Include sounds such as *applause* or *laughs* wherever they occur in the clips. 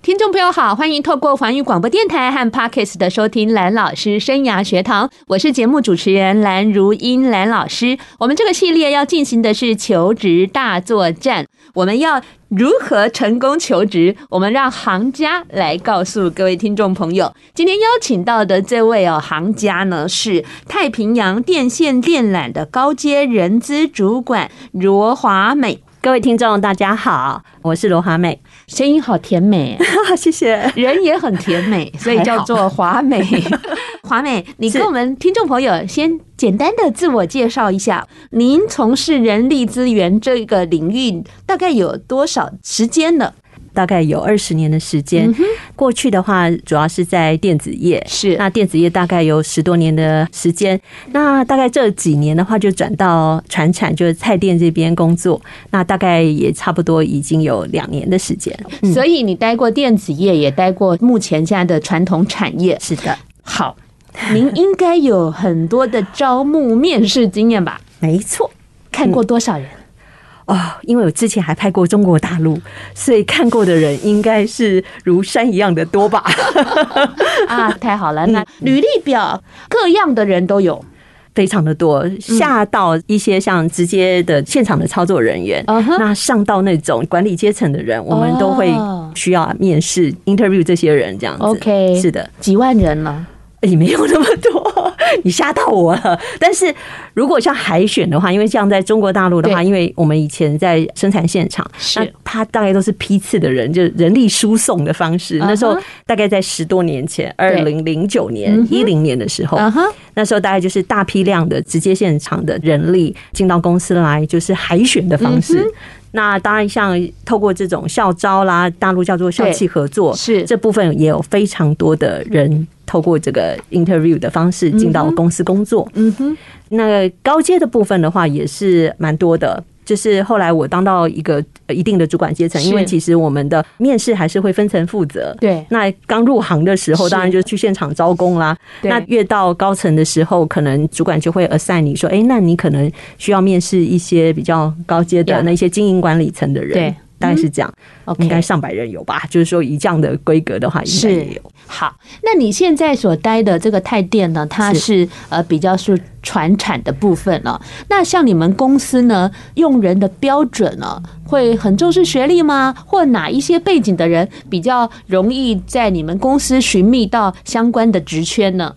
听众朋友好，欢迎透过环宇广播电台和 Podcast 的收听蓝老师生涯学堂，我是节目主持人蓝如英蓝老师。我们这个系列要进行的是求职大作战，我们要如何成功求职？我们让行家来告诉各位听众朋友。今天邀请到的这位哦，行家呢是太平洋电线电缆的高阶人资主管罗华美。各位听众，大家好，我是罗华美，声音好甜美，*laughs* 谢谢，人也很甜美，所以叫做华美。*laughs* 华美，你跟我们听众朋友先简单的自我介绍一下，您从事人力资源这个领域大概有多少时间了？大概有二十年的时间，过去的话主要是在电子业，是那电子业大概有十多年的时间。那大概这几年的话，就转到传产，就是菜店这边工作。那大概也差不多已经有两年的时间。所以你待过电子业，也待过目前现在的传统产业。是的，好，您应该有很多的招募面试经验吧？没错，看过多少人？哦，因为我之前还拍过中国大陆，所以看过的人应该是如山一样的多吧？*laughs* 啊，太好了！那履历表各样的人都有，非常的多，下到一些像直接的现场的操作人员，那上到那种管理阶层的人，我们都会需要面试 interview 这些人，这样子。OK，是的，几万人了。也没有那么多，*laughs* 你吓到我了。*laughs* 但是如果像海选的话，因为像在中国大陆的话，因为我们以前在生产现场，那他大概都是批次的人，就是人力输送的方式。那时候大概在十多年前，二零零九年、一零年的时候，那时候大概就是大批量的直接现场的人力进到公司来，就是海选的方式。那当然，像透过这种校招啦，大陆叫做校企合作，是这部分也有非常多的人透过这个 interview 的方式进到公司工作。嗯哼，那高阶的部分的话，也是蛮多的。就是后来我当到一个一定的主管阶层，因为其实我们的面试还是会分层负责。对，那刚入行的时候，当然就去现场招工啦。那越到高层的时候，可能主管就会 assign 你说，哎，那你可能需要面试一些比较高阶的那些经营管理层的人。对。大概是这样，应该上百人有吧？就是说以这样的规格的话，应该也有。好，那你现在所待的这个泰电呢？它是呃比较是传产的部分了。那像你们公司呢，用人的标准呢，会很重视学历吗？或哪一些背景的人比较容易在你们公司寻觅到相关的职缺呢？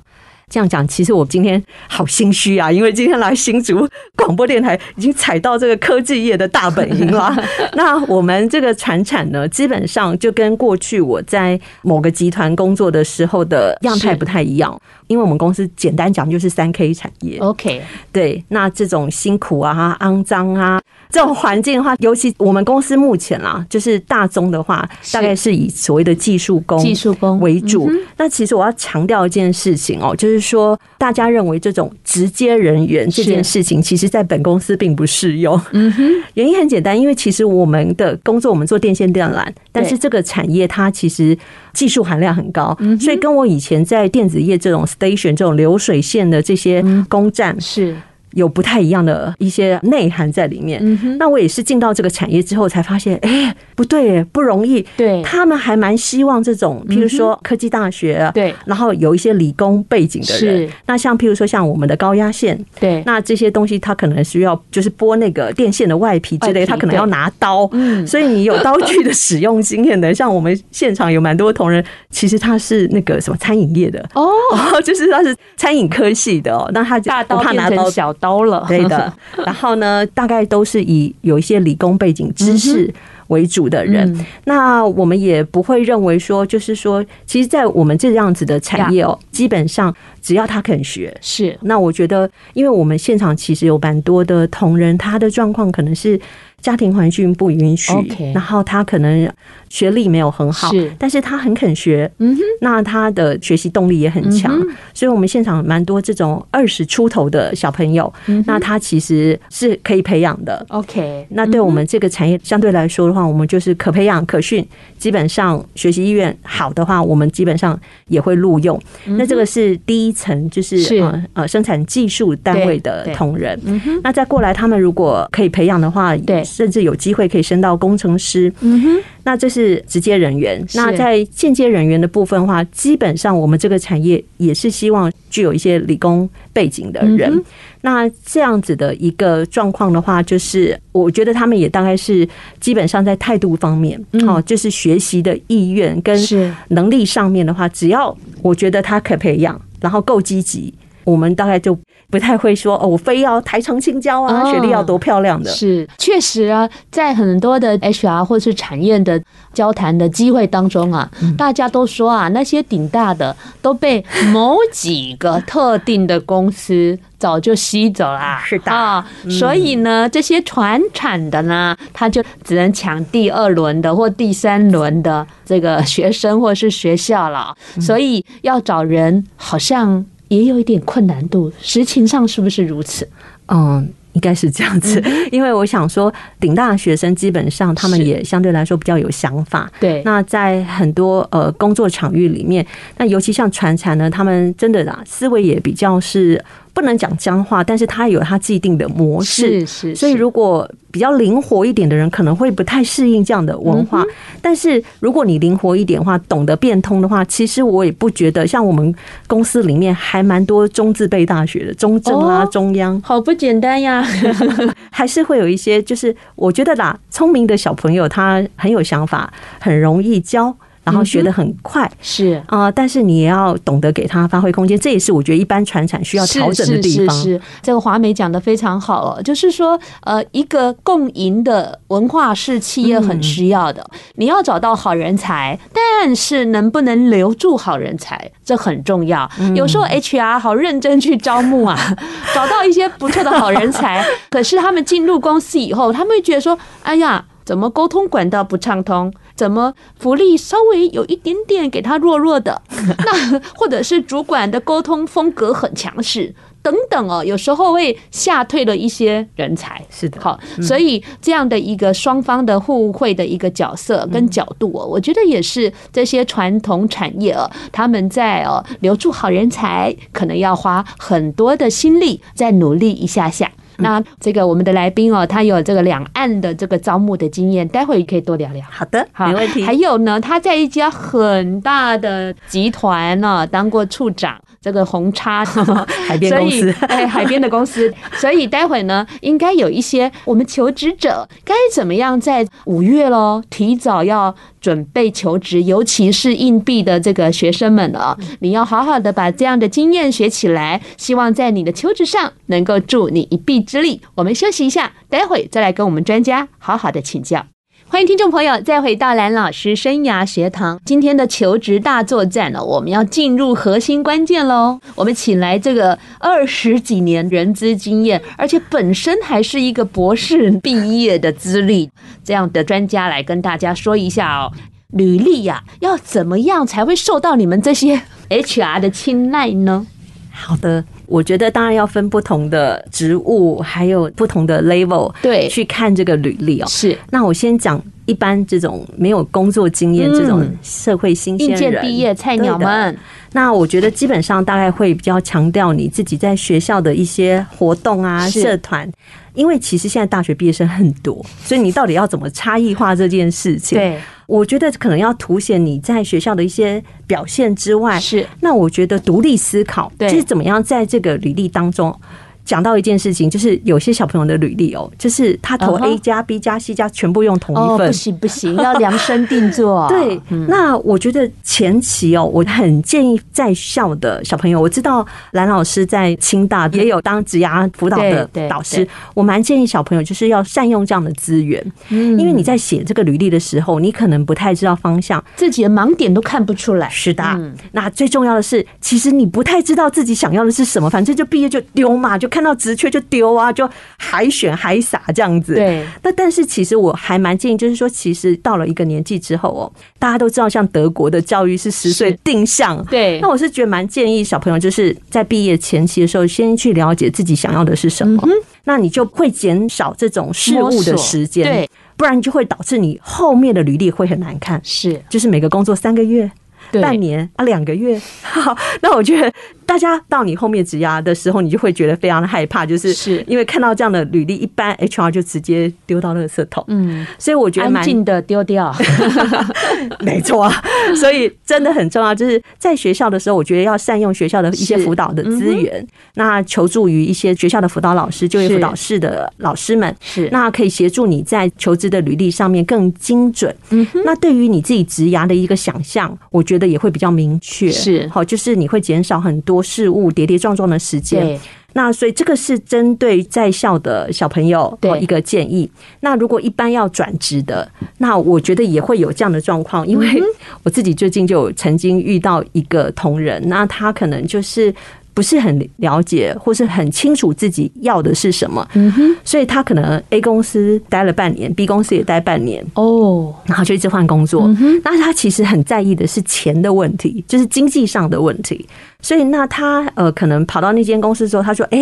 这样讲，其实我今天好心虚啊，因为今天来新竹广播电台，已经踩到这个科技业的大本营了。*laughs* 那我们这个传产呢，基本上就跟过去我在某个集团工作的时候的样态不太一样，因为我们公司简单讲就是三 K 产业。OK，对，那这种辛苦啊、肮脏啊这种环境的话，尤其我们公司目前啦，就是大宗的话，大概是以所谓的技术工、技术工为主。那其实我要强调一件事情哦，就是。说大家认为这种直接人员这件事情，其实在本公司并不适用。嗯哼，原因很简单，因为其实我们的工作，我们做电线电缆，但是这个产业它其实技术含量很高，所以跟我以前在电子业这种 station 这种流水线的这些工站是。有不太一样的一些内涵在里面。嗯、那我也是进到这个产业之后才发现，哎、欸，不对，不容易。对，他们还蛮希望这种，譬如说科技大学，对，然后有一些理工背景的人。那像譬如说像我们的高压线，对，那这些东西他可能需要就是剥那个电线的外皮之类，他可能要拿刀。嗯，所以你有刀具的使用经验的，*laughs* 像我们现场有蛮多同仁，其实他是那个什么餐饮业的哦，*laughs* 就是他是餐饮科系的哦，那他大刀变成小。刀了，对的。*laughs* 然后呢，大概都是以有一些理工背景知识为主的人。那我们也不会认为说，就是说，其实，在我们这样子的产业哦，基本上只要他肯学，是。那我觉得，因为我们现场其实有蛮多的同仁，他的状况可能是家庭环境不允许然后他可能学历没有很好，是，但是他很肯学，嗯哼，那他的学习动力也很强，嗯，所以我们现场蛮多这种二十出头的小朋友，嗯，那他其实是可以培养的，OK，那对我们这个产业相对来说的话，我们就是可培养可训，基本上学习意愿好的话，我们基本上也会录用。嗯，那这个是第一层，就是呃呃生产技术单位的同仁，那再过来，他们如果可以培养的话，对，甚至有机会可以升到工程师。嗯哼，那这是直接人员。那在间接人员的部分的话，基本上我们这个产业也是希望具有一些理工背景的人。嗯、那这样子的一个状况的话，就是我觉得他们也大概是基本上在态度方面，哦、嗯，就是学习的意愿跟能力上面的话，只要我觉得他可培养，然后够积极，我们大概就。不太会说哦，我非要台城青椒啊，学历要多漂亮的。哦、是，确实啊，在很多的 HR 或是产业的交谈的机会当中啊，嗯、大家都说啊，那些顶大的都被某几个特定的公司早就吸走啦。是的啊，所以呢，这些传产的呢，他就只能抢第二轮的或第三轮的这个学生或是学校了。所以要找人，好像。也有一点困难度，实情上是不是如此？嗯，应该是这样子，因为我想说，顶大学生基本上他们也相对来说比较有想法。对，那在很多呃工作场域里面，那尤其像传产呢，他们真的啦，思维也比较是。不能讲僵化，但是他有他既定的模式，是是。所以如果比较灵活一点的人，可能会不太适应这样的文化。但是如果你灵活一点的话，懂得变通的话，其实我也不觉得，像我们公司里面还蛮多中字辈大学的，中正啊、中央，好不简单呀。*laughs* *laughs* 还是会有一些，就是我觉得啦，聪明的小朋友他很有想法，很容易教。然后学得很快，是啊，但是你也要懂得给他发挥空间，这也是我觉得一般传产需要调整的地方。这个华美讲的非常好哦，就是说，呃，一个共赢的文化是企业很需要的。你要找到好人才，但是能不能留住好人才，这很重要。有时候 HR 好认真去招募啊，*laughs* 找到一些不错的好人才，可是他们进入公司以后，他们会觉得说，哎呀。怎么沟通管道不畅通？怎么福利稍微有一点点给他弱弱的？*laughs* 那或者是主管的沟通风格很强势等等哦，有时候会吓退了一些人才。是的，好，所以这样的一个双方的互惠的一个角色跟角度哦，我觉得也是这些传统产业哦，他们在哦留住好人才，可能要花很多的心力，再努力一下下。*laughs* 那这个我们的来宾哦，他有这个两岸的这个招募的经验，待会可以多聊聊。好的，好没问题。还有呢，他在一家很大的集团呢当过处长，这个红叉 *laughs* 海边公司，哎，海边的公司。*laughs* 所以待会呢，应该有一些我们求职者该怎么样在五月喽，提早要准备求职，尤其是硬币的这个学生们啊，你要好好的把这样的经验学起来，希望在你的求职上能够助你一臂之力。我们休息一下，待会再来跟我们专家好好的请教。欢迎听众朋友再回到蓝老师生涯学堂。今天的求职大作战呢，我们要进入核心关键喽。我们请来这个二十几年人资经验，而且本身还是一个博士毕业的资历这样的专家来跟大家说一下哦。履历呀，要怎么样才会受到你们这些 HR 的青睐呢？好的。我觉得当然要分不同的职务，还有不同的 level，对，去看这个履历哦。是，那我先讲一般这种没有工作经验、这种社会新鲜人、应届毕业菜鸟们。那我觉得基本上大概会比较强调你自己在学校的一些活动啊、社团，因为其实现在大学毕业生很多，所以你到底要怎么差异化这件事情？对。我觉得可能要凸显你在学校的一些表现之外，是。那我觉得独立思考，对，就是怎么样在这个履历当中。讲到一件事情，就是有些小朋友的履历哦，就是他投 A 加 B 加 C 加全部用同一份，不行不行，*laughs* 要量身定做。对，那我觉得前期哦，我很建议在校的小朋友，我知道蓝老师在清大也有当职涯辅导的导师，我蛮建议小朋友就是要善用这样的资源，嗯，因为你在写这个履历的时候，你可能不太知道方向，自己的盲点都看不出来。是的，那最重要的是，其实你不太知道自己想要的是什么，反正就毕业就丢嘛，就。看到直缺就丢啊，就海选海撒这样子。对。那但是其实我还蛮建议，就是说，其实到了一个年纪之后哦，大家都知道，像德国的教育是十岁定向。对。那我是觉得蛮建议小朋友，就是在毕业前期的时候，先去了解自己想要的是什么。嗯、那你就会减少这种事物的时间。对。不然就会导致你后面的履历会很难看。是。就是每个工作三个月。半年啊，两个月，*laughs* 好，那我觉得大家到你后面职涯的时候，你就会觉得非常的害怕，就是是。因为看到这样的履历，一般 HR 就直接丢到垃圾桶。嗯，所以我觉得蛮安静的丢掉，*laughs* 没错啊。所以真的很重要，就是在学校的时候，我觉得要善用学校的一些辅导的资源，那求助于一些学校的辅导老师、就业辅导室的老师们，是。那可以协助你在求职的履历上面更精准。嗯，那对于你自己职涯的一个想象，我觉得。也会比较明确，是。好，就是你会减少很多事物跌跌撞撞的时间。那所以这个是针对在校的小朋友的一个建议。那如果一般要转职的，那我觉得也会有这样的状况，因为我自己最近就曾经遇到一个同仁，那他可能就是。不是很了解，或是很清楚自己要的是什么，嗯哼，所以他可能 A 公司待了半年，B 公司也待半年，哦，然后就一直换工作。那他其实很在意的是钱的问题，就是经济上的问题。所以那他呃，可能跑到那间公司之后，他说：“哎。”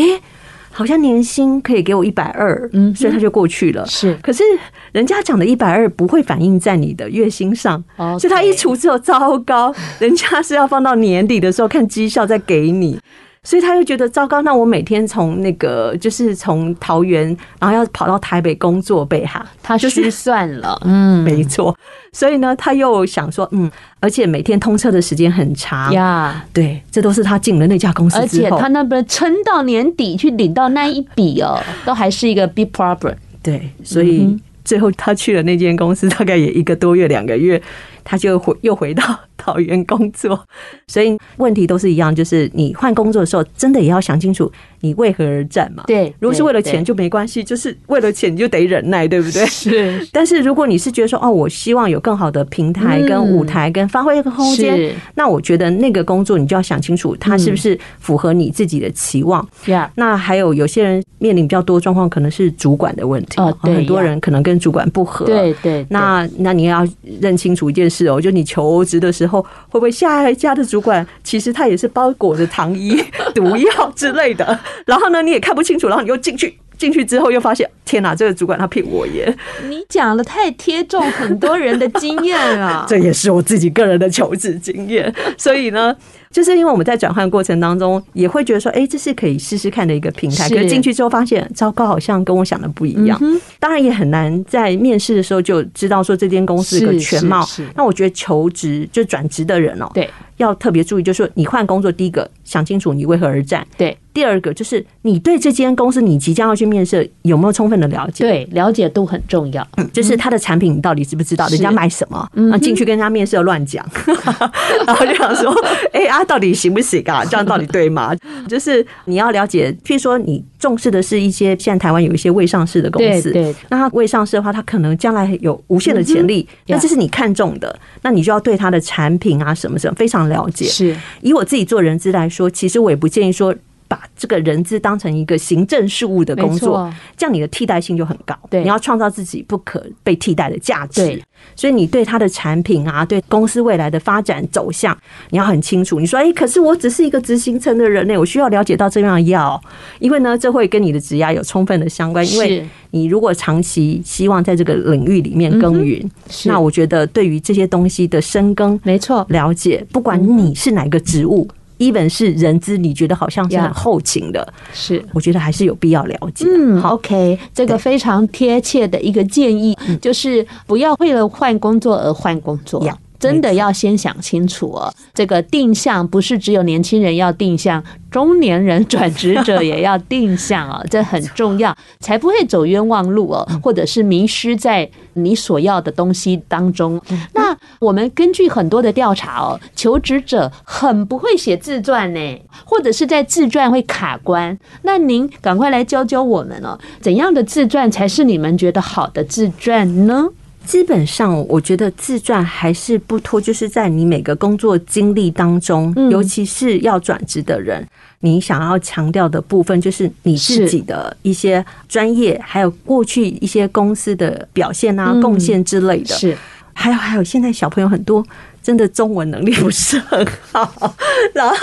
好像年薪可以给我一百二，嗯，所以他就过去了。是，可是人家讲的一百二不会反映在你的月薪上，所以他一除之后糟糕，人家是要放到年底的时候看绩效再给你。所以他又觉得糟糕，那我每天从那个就是从桃园，然后要跑到台北工作，被哈，他失算了，*laughs* 嗯，没错。所以呢，他又想说，嗯，而且每天通车的时间很长呀，对，这都是他进了那家公司，而且他那边撑到年底去领到那一笔哦，都还是一个 big problem。对，所以最后他去了那间公司，大概也一个多月、两个月。他就回又回到桃园工作，*laughs* 所以问题都是一样，就是你换工作的时候，真的也要想清楚你为何而战嘛。对，如果是为了钱就没关系，就是为了钱你就得忍耐，对不对？*laughs* 是。但是如果你是觉得说哦，我希望有更好的平台跟舞台跟发挥一个空间，那我觉得那个工作你就要想清楚，它是不是符合你自己的期望。那还有有些人面临比较多状况，可能是主管的问题。很多人可能跟主管不合。对对。那那你要认清楚一件事。是哦，就你求职的时候，会不会下一家的主管其实他也是包裹着糖衣 *laughs* 毒药之类的？然后呢，你也看不清楚，然后你又进去，进去之后又发现，天哪，这个主管他骗我耶！你讲的太贴中很多人的经验啊，这也是我自己个人的求职经验，所以呢。就是因为我们在转换过程当中，也会觉得说，哎，这是可以试试看的一个平台。可是进去之后发现，糟糕，好像跟我想的不一样。当然也很难在面试的时候就知道说这间公司的全貌。那我觉得求职就转职的人哦，对，要特别注意，就是说你换工作，第一个想清楚你为何而战。对，第二个就是你对这间公司你即将要去面试有没有充分的了解？对，了解度很重要。就是他的产品你到底知不知道？人家卖什么？啊，进去跟人家面试要乱讲，*laughs* *laughs* 然后就想说，哎啊。他到底行不行啊？*laughs* 这样到底对吗？就是你要了解，譬如说你重视的是一些现在台湾有一些未上市的公司，对，那它未上市的话，它可能将来有无限的潜力，那这是你看中的，那你就要对它的产品啊什么什么非常了解。是，以我自己做人资来说，其实我也不建议说。把这个人资当成一个行政事务的工作，这样你的替代性就很高。对，你要创造自己不可被替代的价值。对，所以你对他的产品啊，对公司未来的发展走向，你要很清楚。你说，哎，可是我只是一个执行层的人呢，我需要了解到这样要，因为呢，这会跟你的职涯有充分的相关。因为你如果长期希望在这个领域里面耕耘，那我觉得对于这些东西的深耕，没错，了解，不管你是哪个职务。Even 是人资，你觉得好像是很后勤的，是。我觉得还是有必要了解。嗯，OK，这个非常贴切的一个建议，就是不要为了换工作而换工作。真的要先想清楚哦，这个定向不是只有年轻人要定向，中年人转职者也要定向哦，*laughs* 这很重要，才不会走冤枉路哦，或者是迷失在你所要的东西当中。那我们根据很多的调查哦，求职者很不会写自传呢，或者是在自传会卡关。那您赶快来教教我们哦，怎样的自传才是你们觉得好的自传呢？基本上，我觉得自传还是不脱，就是在你每个工作经历当中，嗯、尤其是要转职的人，你想要强调的部分，就是你自己的一些专业，还有过去一些公司的表现啊、贡献之类的。是，还有还有，现在小朋友很多。真的中文能力不是很好，然后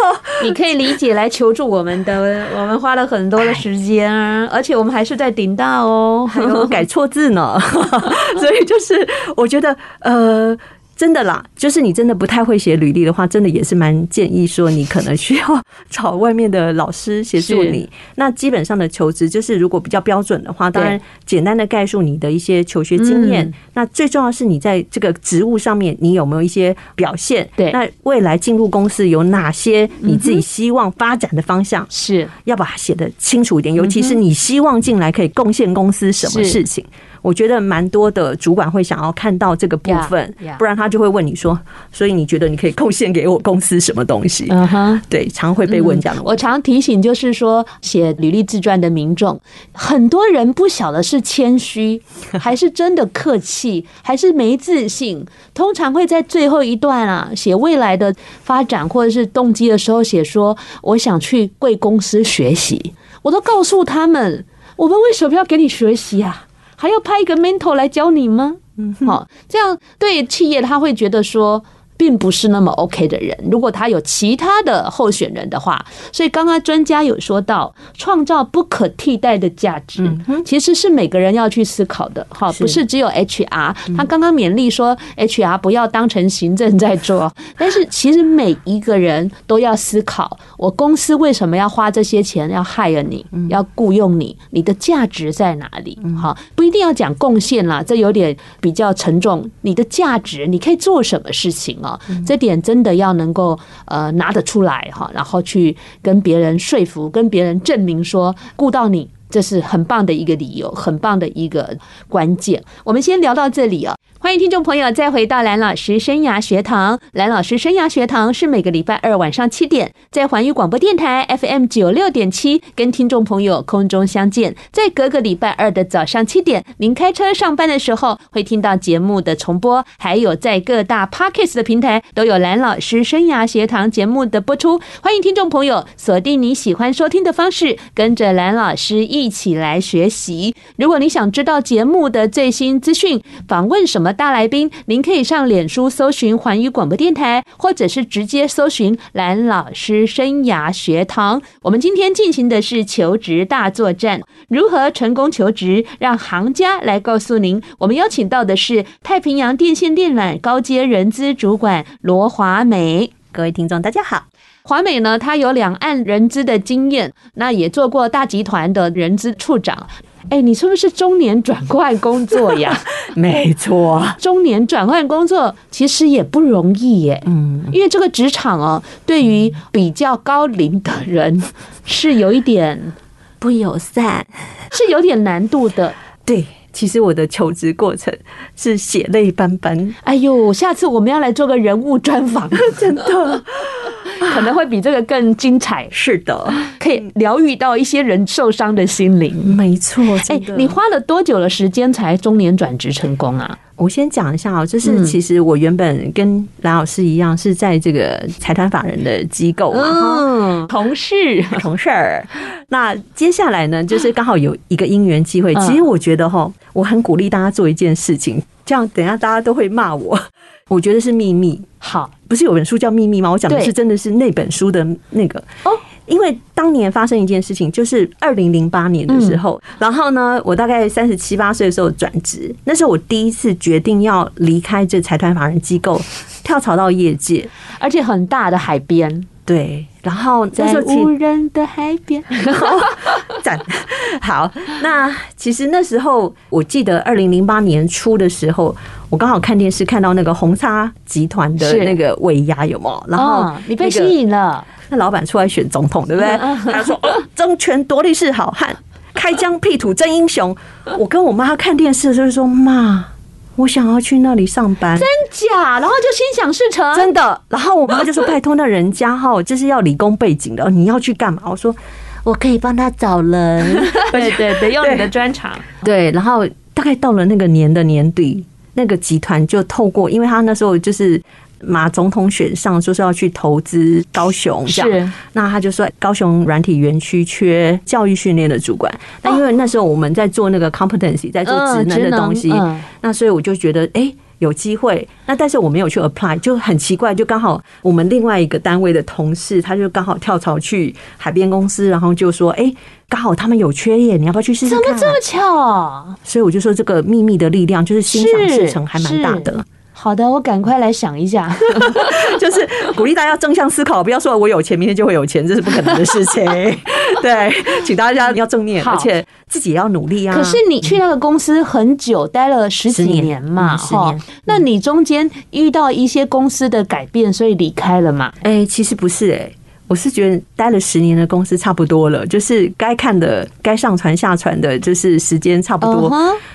你可以理解来求助我们的，*laughs* 我们花了很多的时间，而且我们还是在顶大哦，还有改错字呢，*laughs* 所以就是我觉得呃。真的啦，就是你真的不太会写履历的话，真的也是蛮建议说你可能需要找外面的老师协助你。那基本上的求职，就是如果比较标准的话，当然简单的概述你的一些求学经验。那最重要是你在这个职务上面，你有没有一些表现？对，那未来进入公司有哪些你自己希望发展的方向？是要把它写得清楚一点，尤其是你希望进来可以贡献公司什么事情。我觉得蛮多的主管会想要看到这个部分，不然他就会问你说：“所以你觉得你可以贡献给我公司什么东西？”嗯哼，对，常会被问这样的。我常提醒，就是说写履历自传的民众，很多人不晓得是谦虚，还是真的客气，还是没自信。通常会在最后一段啊，写未来的发展或者是动机的时候，写说：“我想去贵公司学习。”我都告诉他们，我们为什么要给你学习啊？还要派一个 mentor 来教你吗？嗯，好，这样对企业他会觉得说。并不是那么 OK 的人。如果他有其他的候选人的话，所以刚刚专家有说到，创造不可替代的价值，其实是每个人要去思考的。哈，不是只有 HR。他刚刚勉励说，HR 不要当成行政在做，*laughs* 但是其实每一个人都要思考，我公司为什么要花这些钱要 hire 你，要雇佣你，你的价值在哪里？哈，不一定要讲贡献啦，这有点比较沉重。你的价值，你可以做什么事情？这点真的要能够呃拿得出来哈，然后去跟别人说服，跟别人证明说顾到你，这是很棒的一个理由，很棒的一个关键。我们先聊到这里啊。欢迎听众朋友再回到蓝老师生涯学堂。蓝老师生涯学堂是每个礼拜二晚上七点在环宇广播电台 FM 九六点七跟听众朋友空中相见。在隔个礼拜二的早上七点，您开车上班的时候会听到节目的重播，还有在各大 Podcast 的平台都有蓝老师生涯学堂节目的播出。欢迎听众朋友锁定你喜欢收听的方式，跟着蓝老师一一起来学习。如果你想知道节目的最新资讯，访问什么？大来宾，您可以上脸书搜寻环宇广播电台，或者是直接搜寻蓝老师生涯学堂。我们今天进行的是求职大作战，如何成功求职？让行家来告诉您。我们邀请到的是太平洋电信电缆高阶人资主管罗华美。各位听众，大家好。华美呢，他有两岸人资的经验，那也做过大集团的人资处长。哎，你是不是中年转换工作呀？*laughs* 没错，中年转换工作其实也不容易耶。嗯，因为这个职场哦，对于比较高龄的人是有一点 *laughs* 不友善，是有点难度的。对，其实我的求职过程是血泪斑斑。哎呦，下次我们要来做个人物专访，*laughs* 真的。*laughs* 可能会比这个更精彩。是的，可以疗愈到一些人受伤的心灵。没错，哎，你花了多久的时间才中年转职成功啊？我先讲一下啊，就是其实我原本跟蓝老师一样，是在这个财团法人的机构嘛，嗯，同事同事儿。那接下来呢，就是刚好有一个因缘机会。其实我觉得哈，我很鼓励大家做一件事情，这样等一下大家都会骂我。我觉得是秘密。好，不是有本书叫秘密吗？我讲的是真的是那本书的那个哦。因为当年发生一件事情，就是二零零八年的时候，然后呢，我大概三十七八岁的时候转职，那是我第一次决定要离开这财团法人机构，跳槽到业界，而且很大的海边。对，然后在无人的海边，*laughs* 赞。好，那其实那时候我记得二零零八年初的时候，我刚好看电视看到那个红沙集团的那个尾牙有没有？然后你被吸引了，那老板出来选总统，对不对？他说：“争权夺利是好汉，开疆辟土真英雄。”我跟我妈看电视的时候说：“妈。”我想要去那里上班，真假？然后就心想事成，真的。然后我妈就说：“拜托，那人家哈就是要理工背景的，你要去干嘛？”我说：“我可以帮他找人。*laughs* ”对对对，用你的专长。对，然后大概到了那个年的年底，那个集团就透过，因为他那时候就是。马总统选上，说是要去投资高雄，这样，是那他就说高雄软体园区缺教育训练的主管。那因为那时候我们在做那个 competency，在做职能的东西，那所以我就觉得，哎，有机会。那但是我没有去 apply，就很奇怪，就刚好我们另外一个单位的同事，他就刚好跳槽去海边公司，然后就说，哎，刚好他们有缺业，你要不要去试试看？怎么这么巧？所以我就说，这个秘密的力量就是心想事成，还蛮大的。好的，我赶快来想一下，*laughs* *laughs* 就是鼓励大家正向思考，不要说我有钱，明天就会有钱，这是不可能的事情。*laughs* 对，请大家要正面，而且自己也要努力啊。可是你去那个公司很久，待了十几年嘛，十年，嗯，那你中间遇到一些公司的改变，所以离开了嘛？哎，其实不是，哎，我是觉得待了十年的公司差不多了，就是该看的、该上传下传的，就是时间差不多。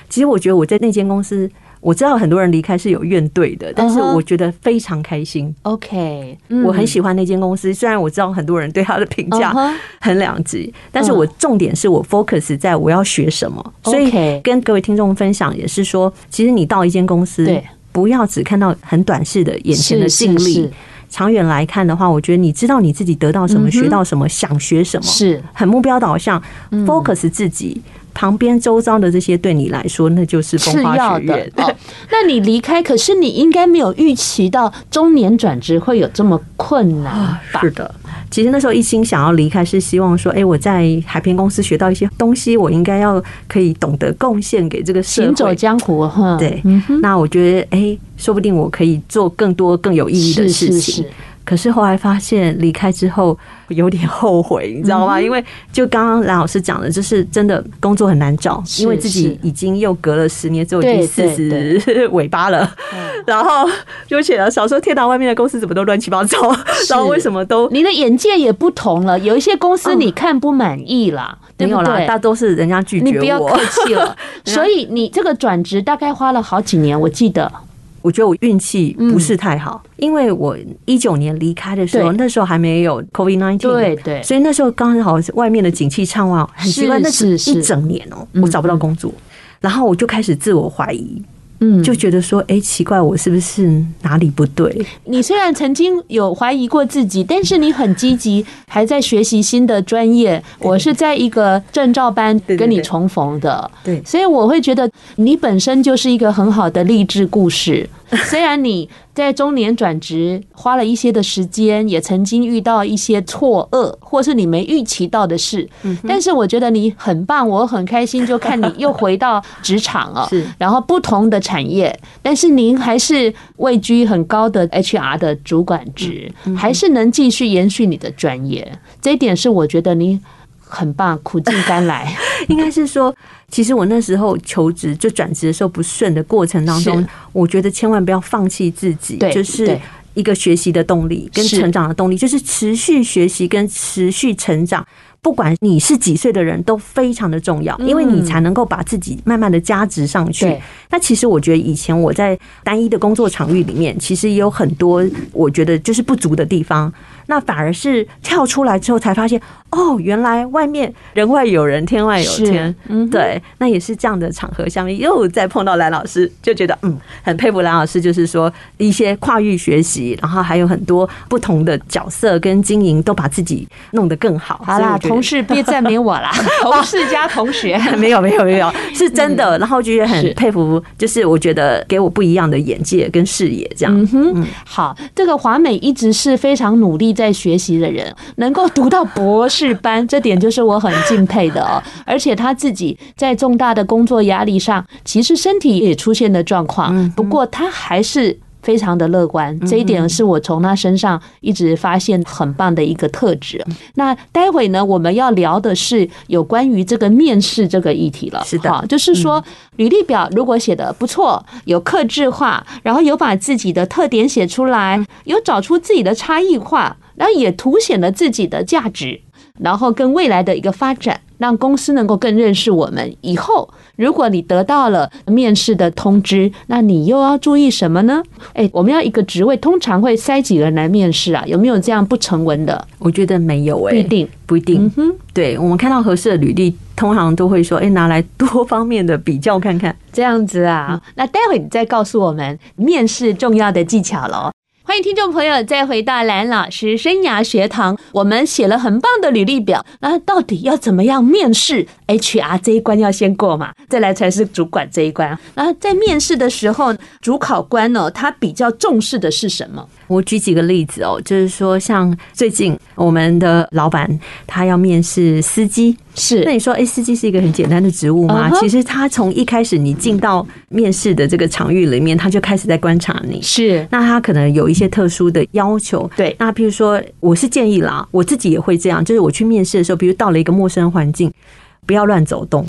其实我觉得我在那间公司。我知道很多人离开是有怨怼的，但是我觉得非常开心。OK，我很喜欢那间公司，虽然我知道很多人对他的评价很两极，但是我重点是我 focus 在我要学什么。所以跟各位听众分享也是说，其实你到一间公司，不要只看到很短视的眼前的净利，长远来看的话，我觉得你知道你自己得到什么，学到什么，想学什么，是。很目标导向，focus 自己。旁边周遭的这些对你来说，那就是风花雪月的。*laughs* 那你离开，可是你应该没有预期到中年转职会有这么困难吧？是的，其实那时候一心想要离开，是希望说，哎，我在海边公司学到一些东西，我应该要可以懂得贡献给这个社会，行走江湖哈。对，那我觉得，哎，说不定我可以做更多更有意义的事情。可是后来发现离开之后有点后悔，你知道吗？因为就刚刚蓝老师讲的，就是真的工作很难找，因为自己已经又隔了十年之后已经四十 *laughs* 尾巴了，然后就觉得小时候天哪，外面的公司怎么都乱七八糟，然后为什么都你的眼界也不同了？有一些公司你看不满意了，*laughs* 对不对？大都是人家拒绝我，你不要客气了。*laughs* 所以你这个转职大概花了好几年，我记得。我觉得我运气不是太好，因为我一九年离开的时候，那时候还没有 COVID nineteen，对对，所以那时候刚好外面的景气畅旺，很奇怪，那是一整年哦，我找不到工作，然后我就开始自我怀疑。嗯，就觉得说，哎，奇怪，我是不是哪里不对？你虽然曾经有怀疑过自己，但是你很积极，还在学习新的专业。我是在一个证照班跟你重逢的，对，所以我会觉得你本身就是一个很好的励志故事。*laughs* 虽然你在中年转职花了一些的时间，也曾经遇到一些错愕，或是你没预期到的事，但是我觉得你很棒，我很开心，就看你又回到职场了，然后不同的产业，但是您还是位居很高的 HR 的主管职，还是能继续延续你的专业，这一点是我觉得你。很棒，苦尽甘来。*laughs* 应该是说，其实我那时候求职就转职的时候不顺的过程当中，我觉得千万不要放弃自己，就是一个学习的动力跟成长的动力，就是持续学习跟持续成长。不管你是几岁的人，都非常的重要，因为你才能够把自己慢慢的加值上去。那其实我觉得以前我在单一的工作场域里面，其实也有很多我觉得就是不足的地方。那反而是跳出来之后才发现，哦，原来外面人外有人，天外有天。嗯，对，那也是这样的场合下面又再碰到蓝老师，就觉得嗯，很佩服蓝老师，就是说一些跨域学习，然后还有很多不同的角色跟经营，都把自己弄得更好。好啦，同事别赞美我啦，*laughs* 同事加同学，*laughs* 没有没有没有，是真的。*laughs* 然后就觉得很佩服，就是我觉得给我不一样的眼界跟视野，这样。嗯哼，好，这个华美一直是非常努力。在学习的人能够读到博士班，这点就是我很敬佩的哦。*laughs* 而且他自己在重大的工作压力上，其实身体也出现了状况，不过他还是。非常的乐观，这一点是我从他身上一直发现很棒的一个特质。那待会呢，我们要聊的是有关于这个面试这个议题了。是的，就是说，履历表如果写的不错，有克制化，然后有把自己的特点写出来，有找出自己的差异化，然后也凸显了自己的价值，然后跟未来的一个发展，让公司能够更认识我们，以后如果你得到了面试的通知，那你又要注意什么呢？哎，我们要一个职位，通常会筛几个人来面试啊？有没有这样不成文的？我觉得没有哎、欸，不一定，不一定。嗯哼，对，我们看到合适的履历，通常都会说，哎，拿来多方面的比较看看，这样子啊。那待会你再告诉我们面试重要的技巧喽。欢迎听众朋友再回到蓝老师生涯学堂。我们写了很棒的履历表，那到底要怎么样面试？HR 这一关要先过嘛，再来才是主管这一关。那在面试的时候，主考官呢，他比较重视的是什么？我举几个例子哦，就是说，像最近我们的老板他要面试司机，是那你说，哎，司机是一个很简单的职务吗？Uh huh. 其实他从一开始你进到面试的这个场域里面，他就开始在观察你。是，那他可能有一些特殊的要求。对，那譬如说，我是建议啦，我自己也会这样，就是我去面试的时候，比如到了一个陌生环境。不要乱走动，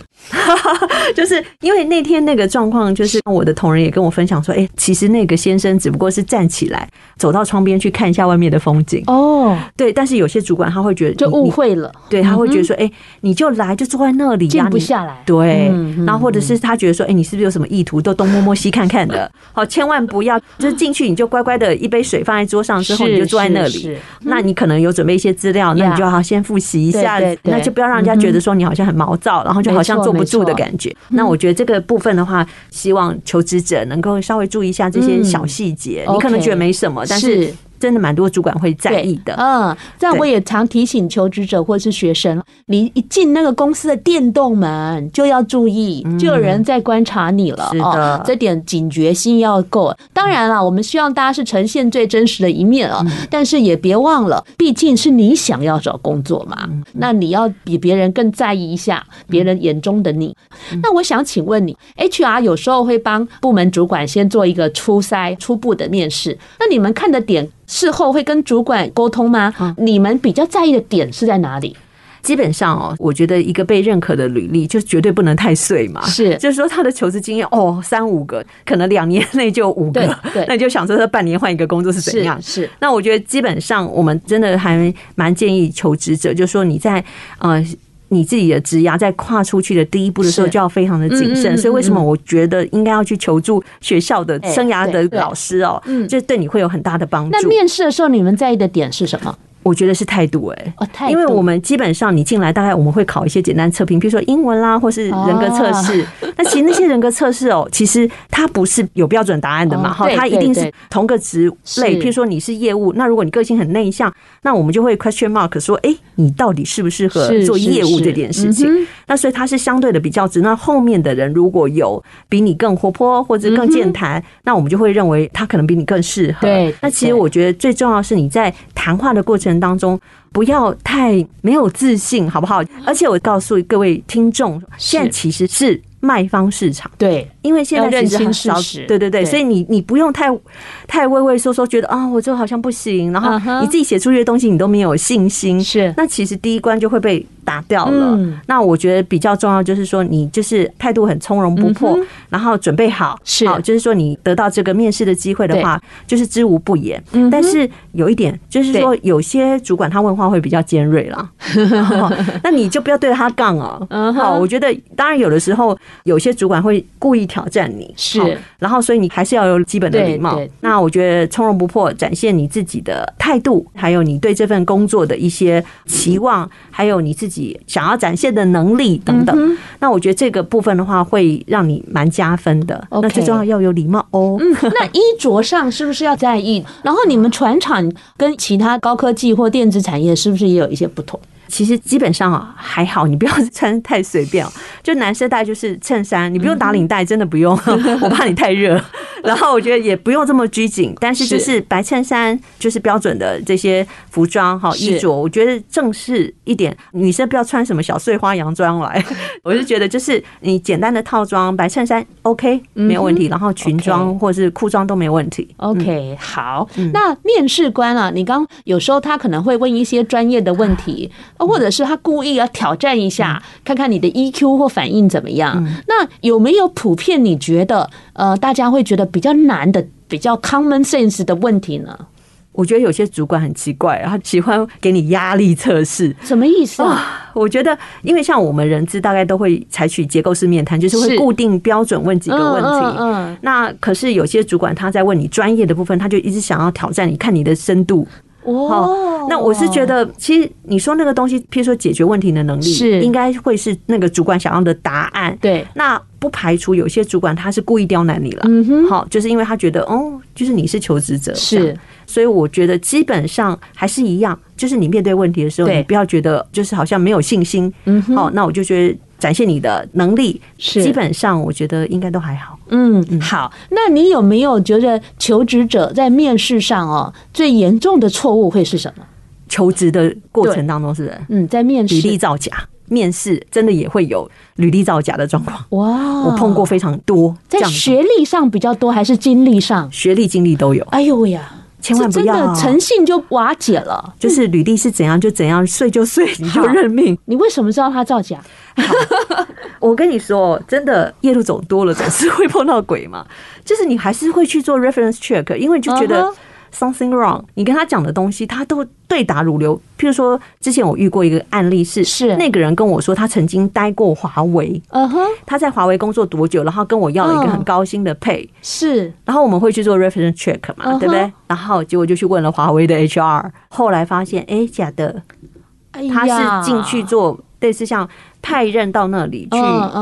*laughs* 就是因为那天那个状况，就是我的同仁也跟我分享说，哎，其实那个先生只不过是站起来走到窗边去看一下外面的风景。哦，对，但是有些主管他会觉得就误会了，对，他会觉得说，哎，你就来就坐在那里，静不下来，对，然后或者是他觉得说，哎，你是不是有什么意图，都东摸摸西看看的，好，千万不要 *laughs* 就是进去你就乖乖的一杯水放在桌上之后你就坐在那里，那你可能有准备一些资料，那你就要先复习一下，那就不要让人家觉得说你好像很毛躁，然后就好像坐不住的感觉。那我觉得这个部分的话，希望求职者能够稍微注意一下这些小细节。你可能觉得没什么，但是。真的蛮多主管会在意的，嗯，这样我也常提醒求职者或是学生，你一进那个公司的电动门就要注意，就有人在观察你了，是的，这点警觉性要够。当然了，我们希望大家是呈现最真实的一面啊，但是也别忘了，毕竟是你想要找工作嘛，那你要比别人更在意一下别人眼中的你。那我想请问你，HR 有时候会帮部门主管先做一个初筛、初步的面试，那你们看的点？事后会跟主管沟通吗？你们比较在意的点是在哪里？基本上哦，我觉得一个被认可的履历就绝对不能太碎嘛。是，就是说他的求职经验哦，三五个，可能两年内就五个，对，*laughs* 那你就想说他半年换一个工作是怎样？是。那我觉得基本上我们真的还蛮建议求职者，就是说你在呃。你自己的职涯在跨出去的第一步的时候就要非常的谨慎，所以为什么我觉得应该要去求助学校的生涯的老师哦，嗯，就对你会有很大的帮助。那面试的时候你们在意的点是什么？我觉得是态度哎，因为我们基本上你进来大概我们会考一些简单测评，比如说英文啦，或是人格测试。*laughs* 那其实那些人格测试哦，其实它不是有标准答案的嘛，哈，它一定是同个职类。譬如说你是业务，那如果你个性很内向，那我们就会 question mark 说，哎，你到底适不适合做业务这件事情？那所以它是相对的比较值。那后面的人如果有比你更活泼或者更健谈，那我们就会认为他可能比你更适合。对，那其实我觉得最重要是你在谈话的过程当中不要太没有自信，好不好？而且我告诉各位听众，现在其实是卖方市场，对，因为现在其实很少，对对对，所以你你不用太太畏畏缩缩，觉得啊，我这好像不行，然后你自己写出这些东西，你都没有信心，是，那其实第一关就会被打掉了。那我觉得比较重要就是说，你就是态度很从容不迫，然后准备好，是，就是说你得到这个面试的机会的话，就是知无不言。但是有一点就是说，有些主管他问话会比较尖锐了，*laughs* 那你就不要对他杠哦。好，我觉得当然有的时候有些主管会故意挑战你，是，然后所以你还是要有基本的礼貌。那我觉得从容不迫，展现你自己的态度，还有你对这份工作的一些期望，还有你自己。自己想要展现的能力等等，嗯、那我觉得这个部分的话，会让你蛮加分的。那最重要要有礼貌哦。嗯，那衣着上是不是要在意？然后你们船厂跟其他高科技或电子产业是不是也有一些不同？其实基本上啊还好，你不要穿太随便。就男生带就是衬衫，你不用打领带，真的不用，*laughs* 我怕你太热。*laughs* 然后我觉得也不用这么拘谨，但是就是白衬衫就是标准的这些服装哈衣着，我觉得正式一点。女生不要穿什么小碎花洋装来，*laughs* 我是觉得就是你简单的套装白衬衫 OK 没有问题，然后裙装或者是裤装都没问题。OK 好，那面试官啊，你刚有时候他可能会问一些专业的问题。或者是他故意要挑战一下，看看你的 EQ 或反应怎么样？那有没有普遍你觉得呃，大家会觉得比较难的、比较 common sense 的问题呢？我觉得有些主管很奇怪，他喜欢给你压力测试，什么意思啊？我觉得，因为像我们人资大概都会采取结构式面谈，就是会固定标准问几个问题。嗯嗯。那可是有些主管他在问你专业的部分，他就一直想要挑战你，看你的深度。哦。那我是觉得，其实你说那个东西，譬如说解决问题的能力，是应该会是那个主管想要的答案。对。那不排除有些主管他是故意刁难你了。嗯哼。好，就是因为他觉得，哦，就是你是求职者。是。所以我觉得基本上还是一样，就是你面对问题的时候，你不要觉得就是好像没有信心。嗯哼，好，那我就觉得展现你的能力，是基本上我觉得应该都还好。嗯，好，那你有没有觉得求职者在面试上哦，最严重的错误会是什么？求职的过程当中是，嗯，在面试履历造假，面试真的也会有履历造假的状况。哇，我碰过非常多。在学历上比较多还是经历上？学历、经历都有。哎呦喂呀！千万不要，诚信就瓦解了。就是履历是怎样就怎样，睡就睡，你就认命。你为什么知道他造假？*laughs* 我跟你说，真的夜路走多了，总是会碰到鬼嘛。就是你还是会去做 reference check，因为就觉得。Something wrong，你跟他讲的东西，他都对答如流。譬如说，之前我遇过一个案例是，是那个人跟我说，他曾经待过华为，嗯哼，他在华为工作多久，然后跟我要了一个很高薪的 pay，是，然后我们会去做 reference check 嘛，对不对？然后结果就去问了华为的 HR，后来发现，哎，假的，他是进去做类似像。派任到那里去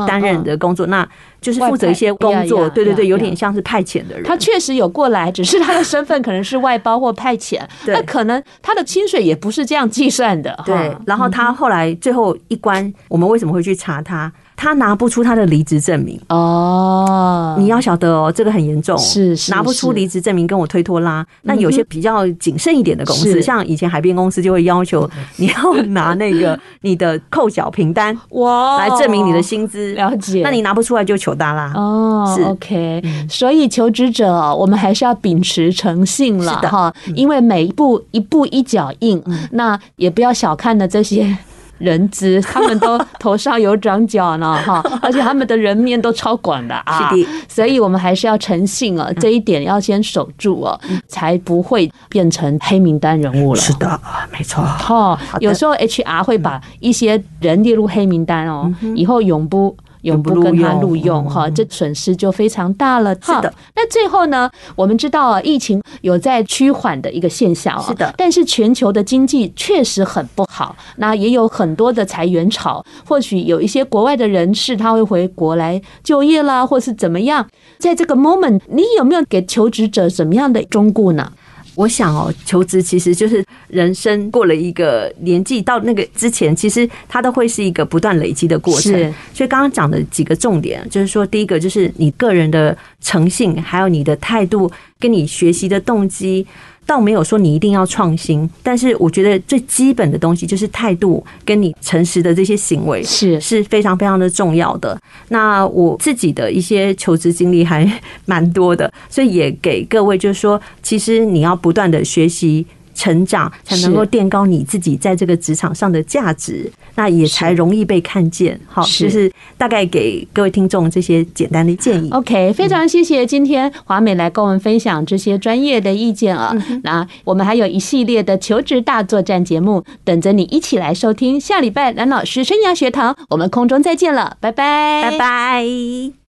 担任的工作，那就是负责一些工作。对对对，有点像是派遣的人。他确实有过来，只是他的身份可能是外包或派遣。*laughs* 那可能他的薪水也不是这样计算的。对，然后他后来最后一关，我们为什么会去查他？他拿不出他的离职证明哦，你要晓得哦，这个很严重，是拿不出离职证明跟我推拖拉。那有些比较谨慎一点的公司，像以前海边公司就会要求你要拿那个你的扣缴凭单哇，来证明你的薪资。了解，那你拿不出来就糗大啦。哦，OK。所以求职者，我们还是要秉持诚信了哈，因为每一步一步一脚印，那也不要小看了这些。人资他们都头上有长角呢，哈，*laughs* 而且他们的人面都超广的啊，是的，所以我们还是要诚信啊，这一点要先守住哦，才不会变成黑名单人物了。是的，没错。哈，有时候 HR 会把一些人列入黑名单哦，以后永不。永不跟他录用哈，这损失就非常大了。是的，那最后呢，我们知道疫情有在趋缓的一个现象，是的，但是全球的经济确实很不好，那也有很多的裁员潮，或许有一些国外的人士他会回国来就业啦，或是怎么样，在这个 moment，你有没有给求职者怎么样的忠告呢？我想哦，求职其实就是人生过了一个年纪，到那个之前，其实它都会是一个不断累积的过程。所以刚刚讲的几个重点，就是说，第一个就是你个人的诚信，还有你的态度，跟你学习的动机。倒没有说你一定要创新，但是我觉得最基本的东西就是态度跟你诚实的这些行为是是非常非常的重要的。那我自己的一些求职经历还蛮多的，所以也给各位就是说，其实你要不断的学习。成长才能够垫高你自己在这个职场上的价值，那也才容易被看见。好，就是大概给各位听众这些简单的建议。OK，非常谢谢今天华美来跟我们分享这些专业的意见啊。那我们还有一系列的求职大作战节目等着你一起来收听。下礼拜蓝老师生涯学堂，我们空中再见了，拜拜，拜拜。